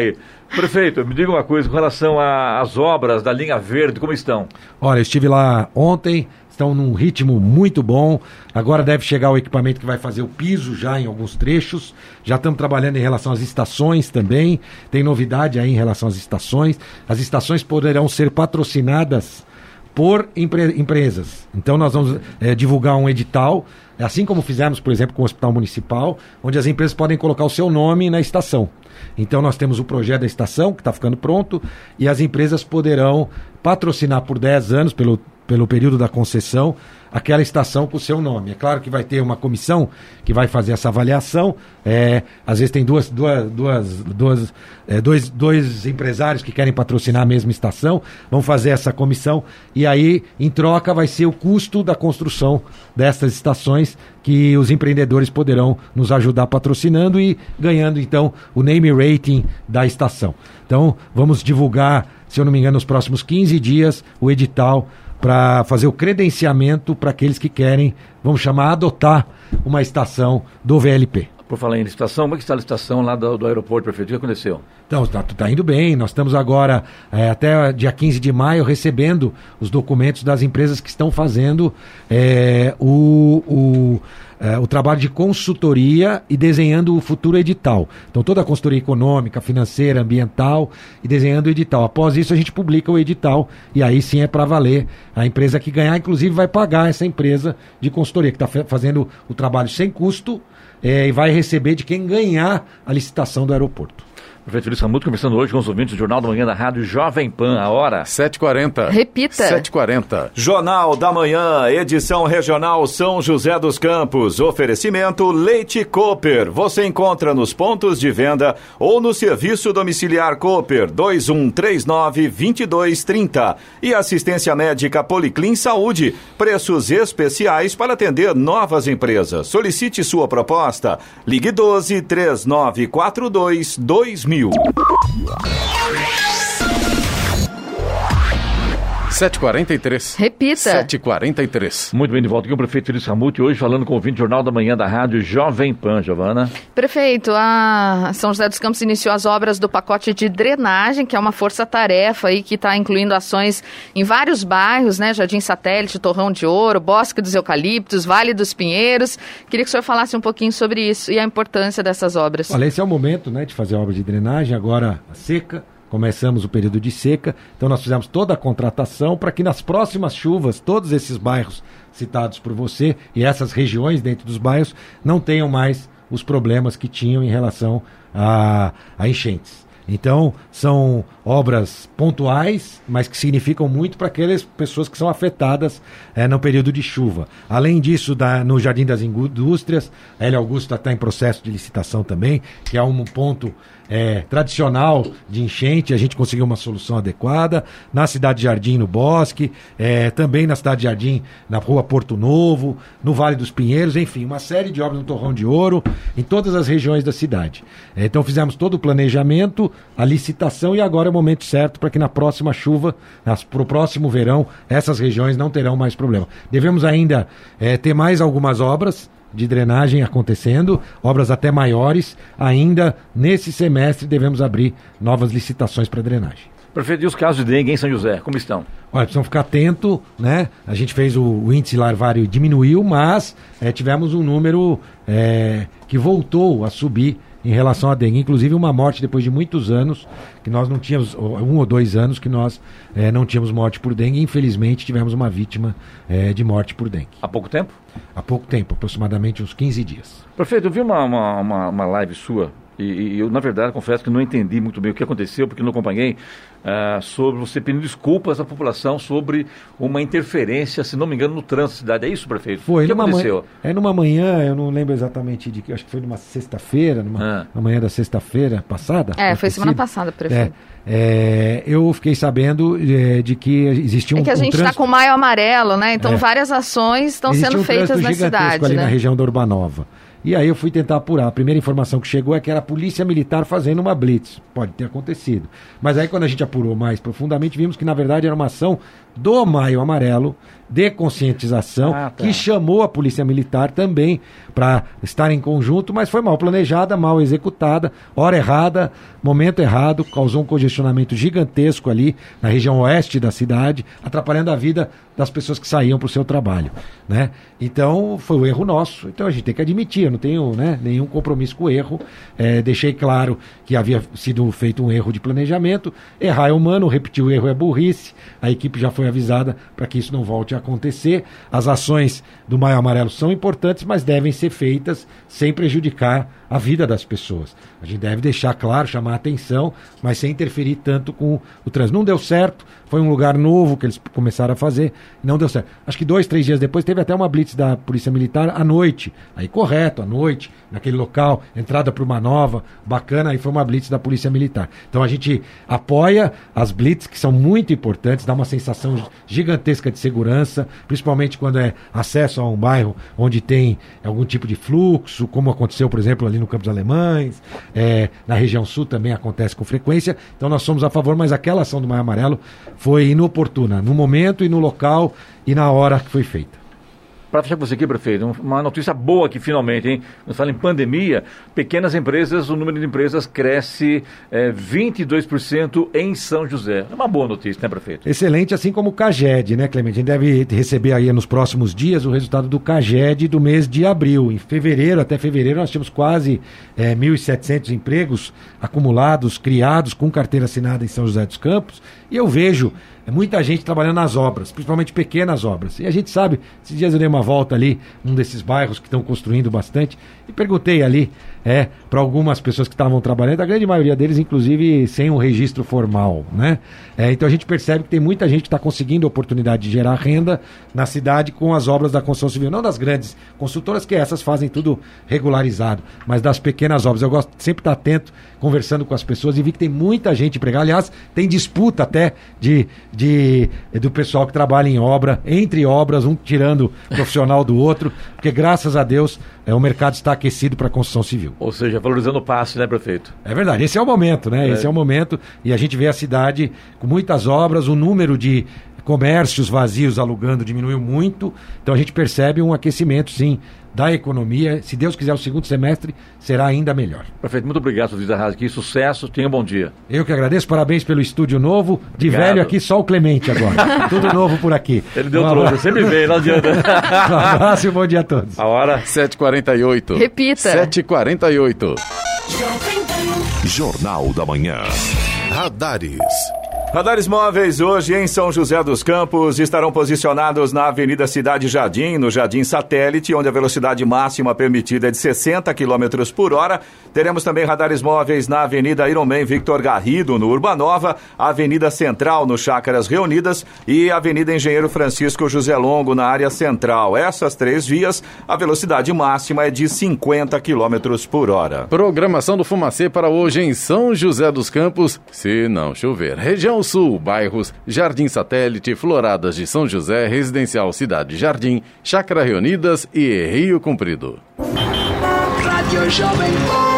S4: Prefeito, me diga uma coisa com relação às obras da linha verde, como estão?
S5: Olha, eu estive lá ontem, estão num ritmo muito bom. Agora deve chegar o equipamento que vai fazer o piso já em alguns trechos. Já estamos trabalhando em relação às estações também. Tem novidade aí em relação às estações. As estações poderão ser patrocinadas por empre empresas. Então nós vamos é, divulgar um edital, assim como fizemos, por exemplo, com o Hospital Municipal, onde as empresas podem colocar o seu nome na estação. Então nós temos o projeto da estação, que está ficando pronto, e as empresas poderão patrocinar por 10 anos, pelo pelo período da concessão, aquela estação com o seu nome. É claro que vai ter uma comissão que vai fazer essa avaliação. É, às vezes tem duas, duas, duas, duas é, dois, dois empresários que querem patrocinar a mesma estação, vão fazer essa comissão e aí, em troca, vai ser o custo da construção dessas estações que os empreendedores poderão nos ajudar patrocinando e ganhando então o name rating da estação. Então, vamos divulgar, se eu não me engano, nos próximos 15 dias o edital para fazer o credenciamento para aqueles que querem, vamos chamar, adotar uma estação do VLP.
S4: Por falar em licitação, como é que está a licitação lá do, do aeroporto, prefeito? O que aconteceu?
S5: Então, está tá indo bem. Nós estamos agora, é, até dia 15 de maio, recebendo os documentos das empresas que estão fazendo é, o, o, é, o trabalho de consultoria e desenhando o futuro edital. Então, toda a consultoria econômica, financeira, ambiental e desenhando o edital. Após isso, a gente publica o edital e aí sim é para valer. A empresa que ganhar, inclusive, vai pagar essa empresa de consultoria, que está fazendo o trabalho sem custo é, e vai receber de quem ganhar a licitação do aeroporto.
S4: Prefeito Luiz Ramuto conversando hoje com os ouvintes do Jornal da Manhã da Rádio Jovem Pan, a hora
S6: 7h40.
S3: Repita.
S6: 7h40. Jornal da Manhã, edição regional São José dos Campos. Oferecimento Leite Cooper. Você encontra nos pontos de venda ou no serviço domiciliar Cooper 2139-2230. E assistência médica Policlin Saúde. Preços especiais para atender novas empresas. Solicite sua proposta. Ligue 12 3942 2000 mil. 7h43.
S3: Repita.
S6: 7h43.
S4: Muito bem, de volta aqui o prefeito Feliz Ramute, hoje falando com o ouvinte Jornal da Manhã da Rádio Jovem Pan, Giovana.
S3: Prefeito, a São José dos Campos iniciou as obras do pacote de drenagem, que é uma força-tarefa aí que está incluindo ações em vários bairros, né? Jardim Satélite, Torrão de Ouro, Bosque dos Eucaliptos, Vale dos Pinheiros. Queria que o senhor falasse um pouquinho sobre isso e a importância dessas obras.
S5: Olha, esse é o momento, né, de fazer obra de drenagem, agora a seca, começamos o período de seca, então nós fizemos toda a contratação para que nas próximas chuvas todos esses bairros citados por você e essas regiões dentro dos bairros não tenham mais os problemas que tinham em relação a, a enchentes. Então, são obras pontuais, mas que significam muito para aquelas pessoas que são afetadas é, no período de chuva. Além disso, da, no Jardim das Indústrias, a L. Augusta está em processo de licitação também, que é um ponto é, tradicional de enchente, a gente conseguiu uma solução adequada. Na Cidade de Jardim, no Bosque, é, também na Cidade de Jardim, na Rua Porto Novo, no Vale dos Pinheiros, enfim, uma série de obras no Torrão de Ouro, em todas as regiões da cidade. É, então fizemos todo o planejamento, a licitação e agora é o momento certo para que na próxima chuva, para o próximo verão, essas regiões não terão mais problema. Devemos ainda é, ter mais algumas obras de drenagem acontecendo, obras até maiores. Ainda nesse semestre devemos abrir novas licitações para drenagem.
S4: Prefeito, e os casos de dengue em São José, como estão?
S5: Olha, precisamos ficar atento, né? A gente fez o, o índice larvário diminuiu, mas é, tivemos um número é, que voltou a subir em relação à dengue. Inclusive uma morte depois de muitos anos, que nós não tínhamos, um ou dois anos que nós é, não tínhamos morte por dengue. Infelizmente tivemos uma vítima é, de morte por dengue.
S4: Há pouco tempo?
S5: Há pouco tempo, aproximadamente uns 15 dias.
S4: Prefeito, eu vi uma, uma, uma, uma live sua e, e, eu, na verdade, confesso que não entendi muito bem o que aconteceu, porque não acompanhei, uh, sobre você pedindo desculpas à população sobre uma interferência, se não me engano, no trânsito da cidade. É isso, prefeito?
S5: Foi. O que aconteceu? Manhã, é numa manhã, eu não lembro exatamente de que, acho que foi numa sexta-feira, numa ah. na manhã da sexta-feira passada.
S3: É, foi semana passada, prefeito.
S5: É, é, eu fiquei sabendo é, de que existia um. É
S3: que a gente está um com maio amarelo, né? Então é. várias ações estão sendo um feitas na cidade.
S5: ali
S3: né?
S5: na região da Urbanova. E aí eu fui tentar apurar. A primeira informação que chegou é que era a polícia militar fazendo uma blitz. Pode ter acontecido. Mas aí quando a gente apurou mais profundamente, vimos que na verdade era uma ação do Maio Amarelo de conscientização ah, tá. que chamou a polícia militar também para estar em conjunto, mas foi mal planejada, mal executada, hora errada, momento errado, causou um congestionamento gigantesco ali na região oeste da cidade, atrapalhando a vida das pessoas que saíam para o seu trabalho, né? Então foi um erro nosso. Então a gente tem que admitir, eu não tenho né, nenhum compromisso com o erro. É, deixei claro que havia sido feito um erro de planejamento. Errar é humano, repetir o erro é burrice. A equipe já foi avisada para que isso não volte a acontecer. As ações do Maio Amarelo são importantes, mas devem ser feitas sem prejudicar a vida das pessoas. A gente deve deixar claro, chamar atenção, mas sem interferir tanto com o trânsito. Não deu certo, foi um lugar novo que eles começaram a fazer, não deu certo. Acho que dois, três dias depois teve até uma blitz da Polícia Militar à noite. Aí correto, à noite, naquele local, entrada para uma nova, bacana, aí foi uma blitz da Polícia Militar. Então a gente apoia as blitz, que são muito importantes, dá uma sensação gigantesca de segurança, principalmente quando é acesso a um bairro onde tem algum tipo de fluxo, como aconteceu, por exemplo, ali no Campos Alemães, é, na região sul também acontece com frequência. Então nós somos a favor, mas aquela ação do Maio Amarelo foi inoportuna, no momento e no local e na hora que foi feita.
S4: Para fechar com você aqui, prefeito, uma notícia boa aqui finalmente, hein? Nós fala em pandemia, pequenas empresas, o número de empresas cresce é, 22% em São José. É uma boa notícia, né, prefeito?
S5: Excelente, assim como o CAGED, né, Clemente? A gente deve receber aí nos próximos dias o resultado do CAGED do mês de abril. Em fevereiro, até fevereiro, nós tínhamos quase é, 1.700 empregos acumulados, criados com carteira assinada em São José dos Campos. E eu vejo é muita gente trabalhando nas obras, principalmente pequenas obras. E a gente sabe, esses dias eu dei uma volta ali, num desses bairros que estão construindo bastante, e perguntei ali é, para algumas pessoas que estavam trabalhando, a grande maioria deles, inclusive, sem um registro formal. Né? É, então a gente percebe que tem muita gente que está conseguindo a oportunidade de gerar renda na cidade com as obras da construção civil. Não das grandes consultoras, que essas fazem tudo regularizado, mas das pequenas obras. Eu gosto sempre estar atento, conversando com as pessoas e vi que tem muita gente empregada. Aliás, tem disputa até de, de, do pessoal que trabalha em obra, entre obras, um tirando profissional do outro, porque graças a Deus é, o mercado está aquecido para a construção civil.
S4: Ou seja, valorizando o passe, né, prefeito?
S5: É verdade, esse é o momento, né? É. Esse é o momento e a gente vê a cidade com muitas obras, o número de comércios vazios alugando diminuiu muito, então a gente percebe um aquecimento, sim, da economia. Se Deus quiser, o segundo semestre será ainda melhor.
S4: Prefeito, muito obrigado, Luiz Arras, aqui. Sucesso, tenha um bom dia.
S5: Eu que agradeço, parabéns pelo estúdio novo. De obrigado. velho aqui, só o Clemente agora. Tudo novo por aqui.
S4: Ele deu um trouxa, sempre vem, não adianta.
S5: um abraço e bom dia a todos.
S4: A hora 7h48.
S3: Repita.
S4: 7h48.
S1: Jornal da Manhã.
S6: Radares. Radares móveis hoje em São José dos Campos estarão posicionados na Avenida Cidade Jardim, no Jardim Satélite, onde a velocidade máxima permitida é de 60 km por hora. Teremos também radares móveis na Avenida Ironman Victor Garrido, no Urbanova, Avenida Central, no Chácaras Reunidas e Avenida Engenheiro Francisco José Longo, na área central. Essas três vias, a velocidade máxima é de 50 km por hora.
S4: Programação do Fumacê para hoje em São José dos Campos, se não chover. Região Sul, bairros Jardim Satélite, Floradas de São José, Residencial Cidade Jardim, Chácara Reunidas e Rio Comprido.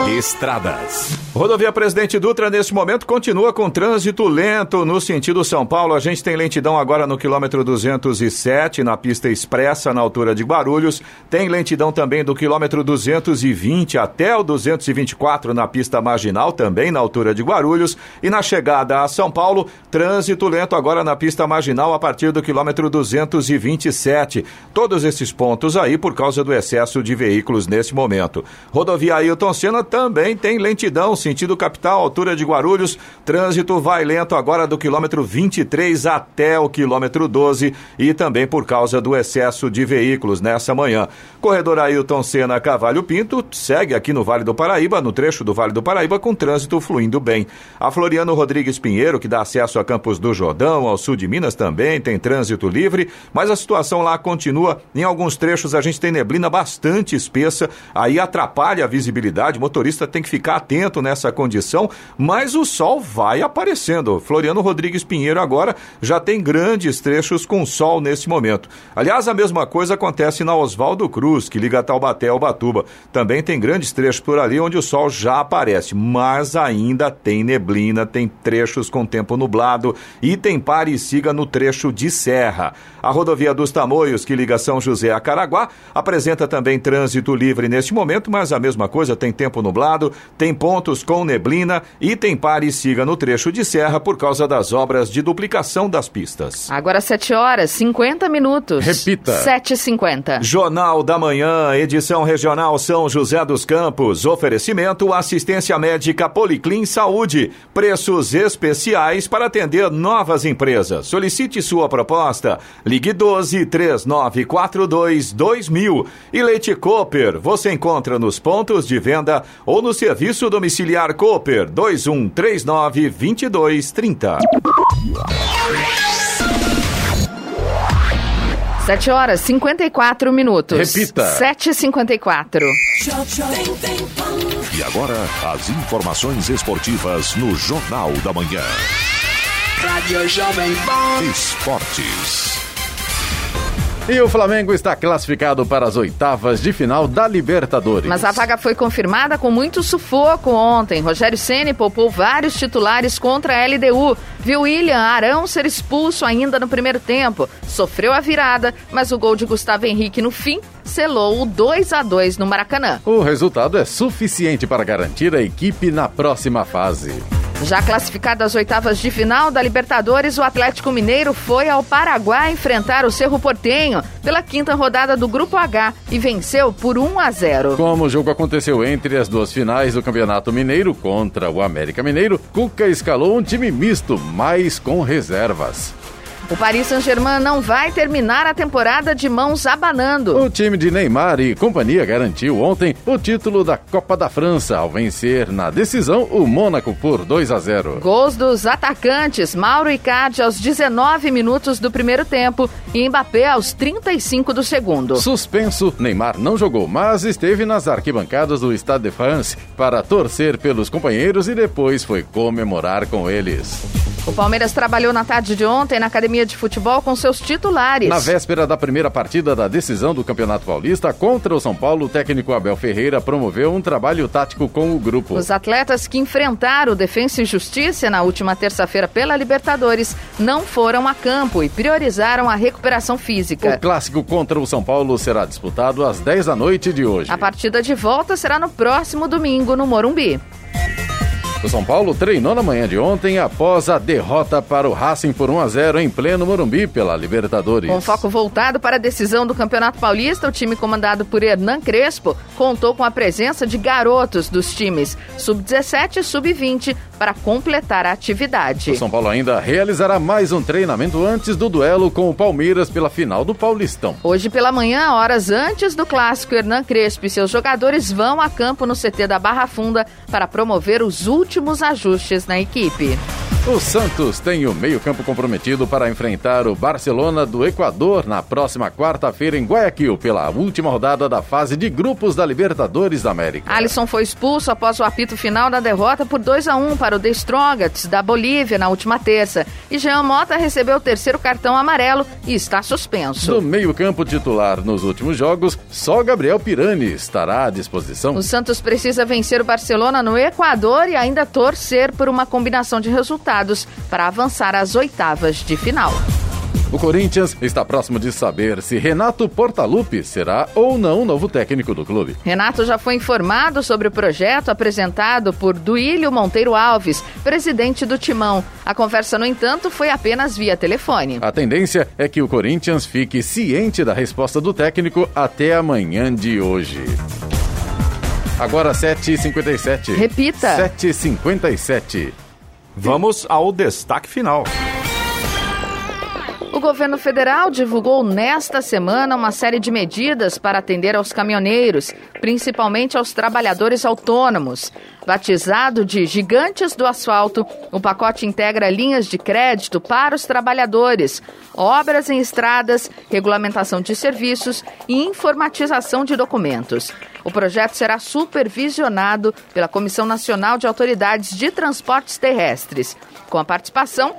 S6: Estradas. Rodovia Presidente Dutra, nesse momento, continua com trânsito lento no sentido São Paulo. A gente tem lentidão agora no quilômetro 207, na pista expressa, na altura de Guarulhos. Tem lentidão também do quilômetro 220 até o 224 na pista marginal, também na altura de Guarulhos. E na chegada a São Paulo, trânsito lento agora na pista marginal a partir do quilômetro 227. Todos esses pontos aí por causa do excesso de veículos nesse momento. Rodovia Ailton Senna também tem lentidão sentido capital, altura de Guarulhos. Trânsito vai lento agora do quilômetro 23 até o quilômetro 12 e também por causa do excesso de veículos nessa manhã. Corredor Ailton Senna Cavalho Pinto segue aqui no Vale do Paraíba, no trecho do Vale do Paraíba, com trânsito fluindo bem. A Floriano Rodrigues Pinheiro, que dá acesso a Campos do Jordão, ao sul de Minas também, tem trânsito livre, mas a situação lá continua. Em alguns trechos a gente tem neblina bastante espessa, aí atrapalha a visibilidade, o motorista tem que ficar atento nessa condição, mas o sol vai aparecendo. Floriano Rodrigues Pinheiro agora já tem grandes trechos com sol nesse momento. Aliás, a mesma coisa acontece na Oswaldo Cruz, que liga Taubaté ao Batuba. Também tem grandes trechos por ali onde o sol já aparece, mas ainda tem neblina, tem trechos com tempo nublado e tem pare e siga no trecho de serra. A rodovia dos Tamoios, que liga São José a Caraguá, apresenta também trânsito livre neste momento, mas a mesma coisa tem tempo nublado, tem pontos com neblina e tem pare e siga no trecho de serra por causa das obras de duplicação das pistas.
S3: Agora 7 horas, 50 minutos.
S4: Repita.
S3: 7h50.
S6: Jornal da Manhã, edição regional São José dos Campos. Oferecimento assistência médica Policlin Saúde. Preços especiais para atender novas empresas. Solicite sua proposta. Ligue 12 3942 2000. E Leite Cooper, você encontra nos pontos de venda ou no serviço domiciliar Cooper 2139 2230.
S3: 7 horas 54 minutos.
S4: Repita.
S3: 7h54.
S1: E agora, as informações esportivas no Jornal da Manhã.
S7: Rádio Jovem Pan. Esportes.
S2: E o Flamengo está classificado para as oitavas de final da Libertadores.
S3: Mas a vaga foi confirmada com muito sufoco ontem. Rogério Ceni poupou vários titulares contra a LDU. Viu William Arão ser expulso ainda no primeiro tempo. Sofreu a virada, mas o gol de Gustavo Henrique no fim selou o 2 a 2 no Maracanã.
S2: O resultado é suficiente para garantir a equipe na próxima fase.
S3: Já classificado às oitavas de final da Libertadores, o Atlético Mineiro foi ao Paraguai enfrentar o Cerro Portenho pela quinta rodada do Grupo H e venceu por 1 a 0.
S2: Como o jogo aconteceu entre as duas finais do Campeonato Mineiro contra o América Mineiro, Cuca escalou um time misto, mas com reservas.
S3: O Paris Saint-Germain não vai terminar a temporada de mãos abanando.
S2: O time de Neymar e companhia garantiu ontem o título da Copa da França ao vencer na decisão o Mônaco por 2 a 0.
S3: Gols dos atacantes Mauro Icardi aos 19 minutos do primeiro tempo e Mbappé aos 35 do segundo.
S2: Suspenso, Neymar não jogou, mas esteve nas arquibancadas do Stade de France para torcer pelos companheiros e depois foi comemorar com eles.
S3: O Palmeiras trabalhou na tarde de ontem na academia de futebol com seus titulares.
S2: Na véspera da primeira partida da decisão do Campeonato Paulista contra o São Paulo, o técnico Abel Ferreira promoveu um trabalho tático com o grupo.
S3: Os atletas que enfrentaram o Defensa e Justiça na última terça-feira pela Libertadores não foram a campo e priorizaram a recuperação física.
S2: O clássico contra o São Paulo será disputado às 10 da noite de hoje.
S3: A partida de volta será no próximo domingo no Morumbi.
S2: O São Paulo treinou na manhã de ontem após a derrota para o Racing por 1 a 0 em pleno Morumbi pela Libertadores.
S3: Com foco voltado para a decisão do Campeonato Paulista, o time comandado por Hernan Crespo contou com a presença de garotos dos times sub-17 e sub-20 para completar a atividade.
S2: O São Paulo ainda realizará mais um treinamento antes do duelo com o Palmeiras pela final do Paulistão.
S3: Hoje pela manhã, horas antes do clássico, Hernan Crespo e seus jogadores vão a campo no CT da Barra Funda para promover os últimos ajustes na equipe.
S2: O Santos tem o meio-campo comprometido para enfrentar o Barcelona do Equador na próxima quarta-feira em Guayaquil, pela última rodada da fase de grupos da Libertadores da América.
S3: Alisson foi expulso após o apito final da derrota por 2 a 1 para o The Strongets da Bolívia na última terça. E Jean Mota recebeu o terceiro cartão amarelo e está suspenso.
S2: Do meio-campo titular nos últimos jogos, só Gabriel Pirani estará à disposição.
S3: O Santos precisa vencer o Barcelona no Equador e ainda torcer por uma combinação de resultados para avançar às oitavas de final.
S2: O Corinthians está próximo de saber se Renato Portaluppi será ou não o novo técnico do clube.
S3: Renato já foi informado sobre o projeto apresentado por Duílio Monteiro Alves, presidente do Timão. A conversa, no entanto, foi apenas via telefone.
S2: A tendência é que o Corinthians fique ciente da resposta do técnico até amanhã de hoje. Agora 7h57.
S3: Repita.
S2: 7h57. Vamos ao destaque final.
S3: O governo federal divulgou nesta semana uma série de medidas para atender aos caminhoneiros, principalmente aos trabalhadores autônomos. Batizado de Gigantes do Asfalto, o pacote integra linhas de crédito para os trabalhadores, obras em estradas, regulamentação de serviços e informatização de documentos. O projeto será supervisionado pela Comissão Nacional de Autoridades de Transportes Terrestres, com a participação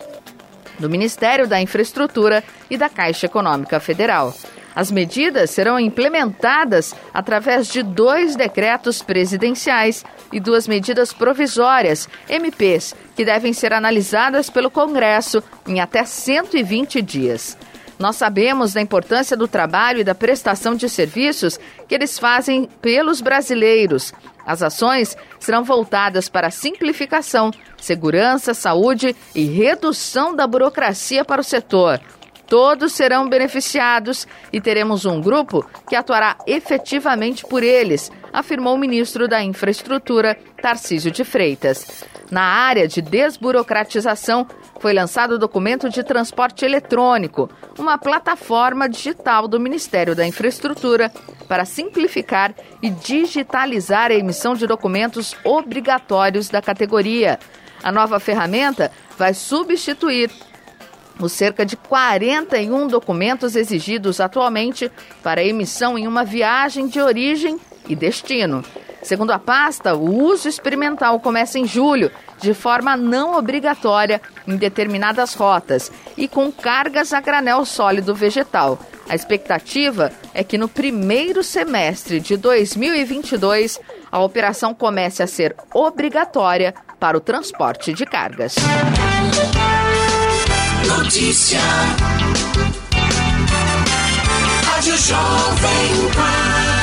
S3: do Ministério da Infraestrutura e da Caixa Econômica Federal. As medidas serão implementadas através de dois decretos presidenciais e duas medidas provisórias, MPs, que devem ser analisadas pelo Congresso em até 120 dias. Nós sabemos da importância do trabalho e da prestação de serviços que eles fazem pelos brasileiros. As ações serão voltadas para simplificação, segurança, saúde e redução da burocracia para o setor. Todos serão beneficiados e teremos um grupo que atuará efetivamente por eles, afirmou o ministro da Infraestrutura, Tarcísio de Freitas. Na área de desburocratização, foi lançado o documento de transporte eletrônico, uma plataforma digital do Ministério da Infraestrutura para simplificar e digitalizar a emissão de documentos obrigatórios da categoria. A nova ferramenta vai substituir os cerca de 41 documentos exigidos atualmente para emissão em uma viagem de origem e destino. Segundo a pasta, o uso experimental começa em julho, de forma não obrigatória em determinadas rotas e com cargas a granel sólido vegetal. A expectativa é que no primeiro semestre de 2022 a operação comece a ser obrigatória para o transporte de cargas.
S7: Notícia. Rádio Jovem Pan.